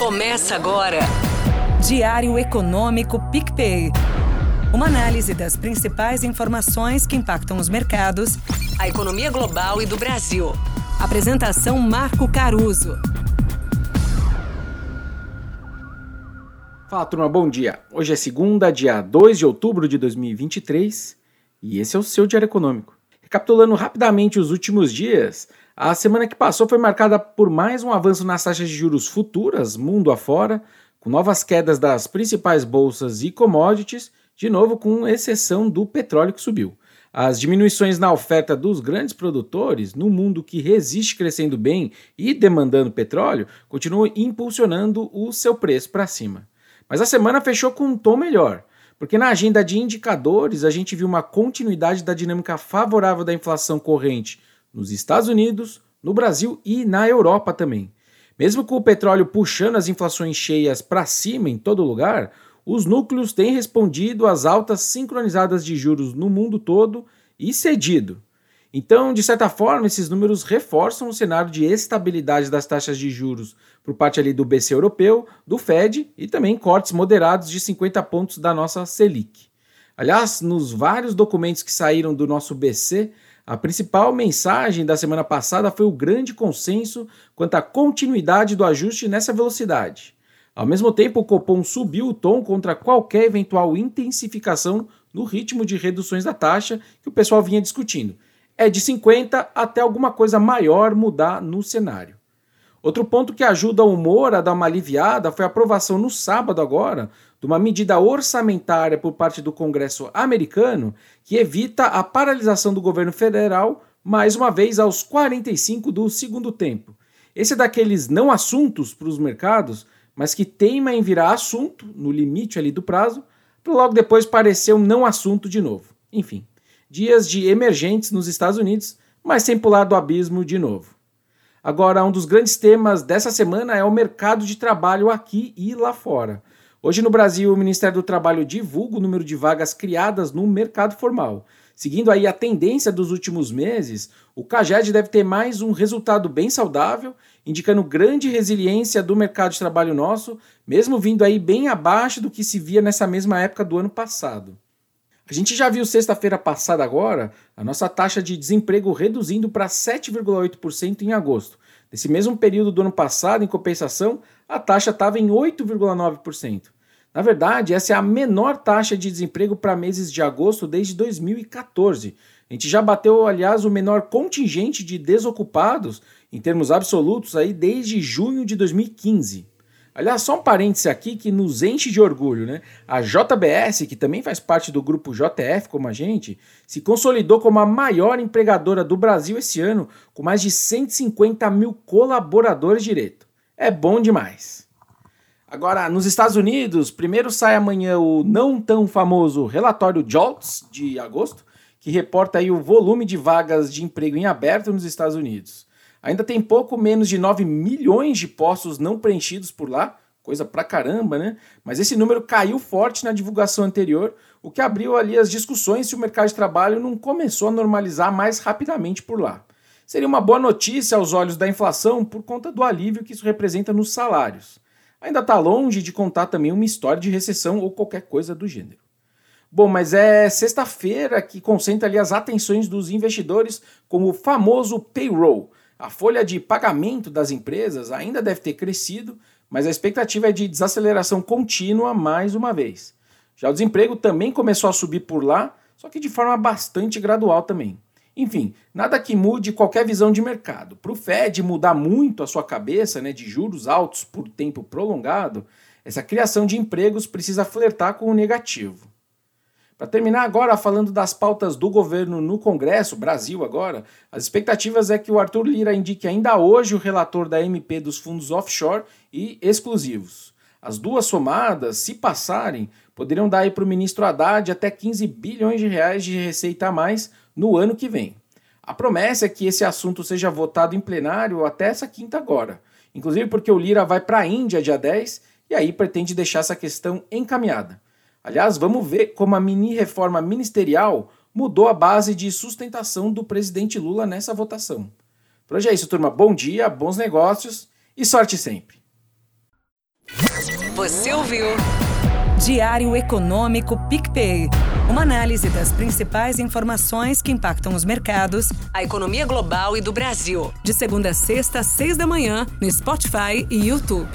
Começa agora. Diário Econômico PicPay. Uma análise das principais informações que impactam os mercados, a economia global e do Brasil. Apresentação Marco Caruso. Fala turma, bom dia. Hoje é segunda, dia 2 de outubro de 2023 e esse é o seu Diário Econômico. Recapitulando rapidamente os últimos dias, a semana que passou foi marcada por mais um avanço nas taxas de juros futuras, mundo afora, com novas quedas das principais bolsas e commodities, de novo com exceção do petróleo que subiu. As diminuições na oferta dos grandes produtores, no mundo que resiste crescendo bem e demandando petróleo, continuam impulsionando o seu preço para cima. Mas a semana fechou com um tom melhor. Porque na agenda de indicadores a gente viu uma continuidade da dinâmica favorável da inflação corrente nos Estados Unidos, no Brasil e na Europa também. Mesmo com o petróleo puxando as inflações cheias para cima em todo lugar, os núcleos têm respondido às altas sincronizadas de juros no mundo todo e cedido. Então, de certa forma, esses números reforçam o cenário de estabilidade das taxas de juros por parte ali do BC europeu, do Fed e também cortes moderados de 50 pontos da nossa Selic. Aliás, nos vários documentos que saíram do nosso BC, a principal mensagem da semana passada foi o grande consenso quanto à continuidade do ajuste nessa velocidade. Ao mesmo tempo, o Copom subiu o tom contra qualquer eventual intensificação no ritmo de reduções da taxa que o pessoal vinha discutindo é de 50 até alguma coisa maior mudar no cenário. Outro ponto que ajuda o humor a dar uma aliviada foi a aprovação no sábado agora de uma medida orçamentária por parte do Congresso americano que evita a paralisação do governo federal mais uma vez aos 45 do segundo tempo. Esse é daqueles não assuntos para os mercados, mas que teima em virar assunto no limite ali do prazo, para logo depois parecer um não assunto de novo. Enfim, dias de emergentes nos Estados Unidos, mas sem pular do abismo de novo. Agora, um dos grandes temas dessa semana é o mercado de trabalho aqui e lá fora. Hoje no Brasil, o Ministério do Trabalho divulga o número de vagas criadas no mercado formal. Seguindo aí a tendência dos últimos meses, o CAGED deve ter mais um resultado bem saudável, indicando grande resiliência do mercado de trabalho nosso, mesmo vindo aí bem abaixo do que se via nessa mesma época do ano passado. A gente já viu sexta-feira passada agora a nossa taxa de desemprego reduzindo para 7,8% em agosto. Nesse mesmo período do ano passado, em compensação, a taxa estava em 8,9%. Na verdade, essa é a menor taxa de desemprego para meses de agosto desde 2014. A gente já bateu, aliás, o menor contingente de desocupados em termos absolutos aí desde junho de 2015. Aliás, só um parêntese aqui que nos enche de orgulho, né? A JBS, que também faz parte do grupo JF como a gente, se consolidou como a maior empregadora do Brasil esse ano, com mais de 150 mil colaboradores direto. É bom demais. Agora, nos Estados Unidos, primeiro sai amanhã o não tão famoso relatório JOLTS de agosto, que reporta aí o volume de vagas de emprego em aberto nos Estados Unidos. Ainda tem pouco menos de 9 milhões de postos não preenchidos por lá, coisa pra caramba, né? Mas esse número caiu forte na divulgação anterior, o que abriu ali as discussões se o mercado de trabalho não começou a normalizar mais rapidamente por lá. Seria uma boa notícia aos olhos da inflação por conta do alívio que isso representa nos salários. Ainda está longe de contar também uma história de recessão ou qualquer coisa do gênero. Bom, mas é sexta-feira que concentra ali as atenções dos investidores com o famoso payroll, a folha de pagamento das empresas ainda deve ter crescido, mas a expectativa é de desaceleração contínua mais uma vez. Já o desemprego também começou a subir por lá, só que de forma bastante gradual também. Enfim, nada que mude qualquer visão de mercado. Para o Fed mudar muito a sua cabeça né, de juros altos por tempo prolongado, essa criação de empregos precisa flertar com o negativo. Para terminar agora falando das pautas do governo no Congresso, Brasil agora, as expectativas é que o Arthur Lira indique ainda hoje o relator da MP dos fundos offshore e exclusivos. As duas somadas, se passarem, poderiam dar para o ministro Haddad até 15 bilhões de reais de receita a mais no ano que vem. A promessa é que esse assunto seja votado em plenário até essa quinta agora, inclusive porque o Lira vai para a Índia dia 10 e aí pretende deixar essa questão encaminhada. Aliás, vamos ver como a mini reforma ministerial mudou a base de sustentação do presidente Lula nessa votação. Por hoje é isso, turma. Bom dia, bons negócios e sorte sempre. Você ouviu? Diário Econômico PicPay. Uma análise das principais informações que impactam os mercados, a economia global e do Brasil. De segunda a sexta, às seis da manhã, no Spotify e YouTube.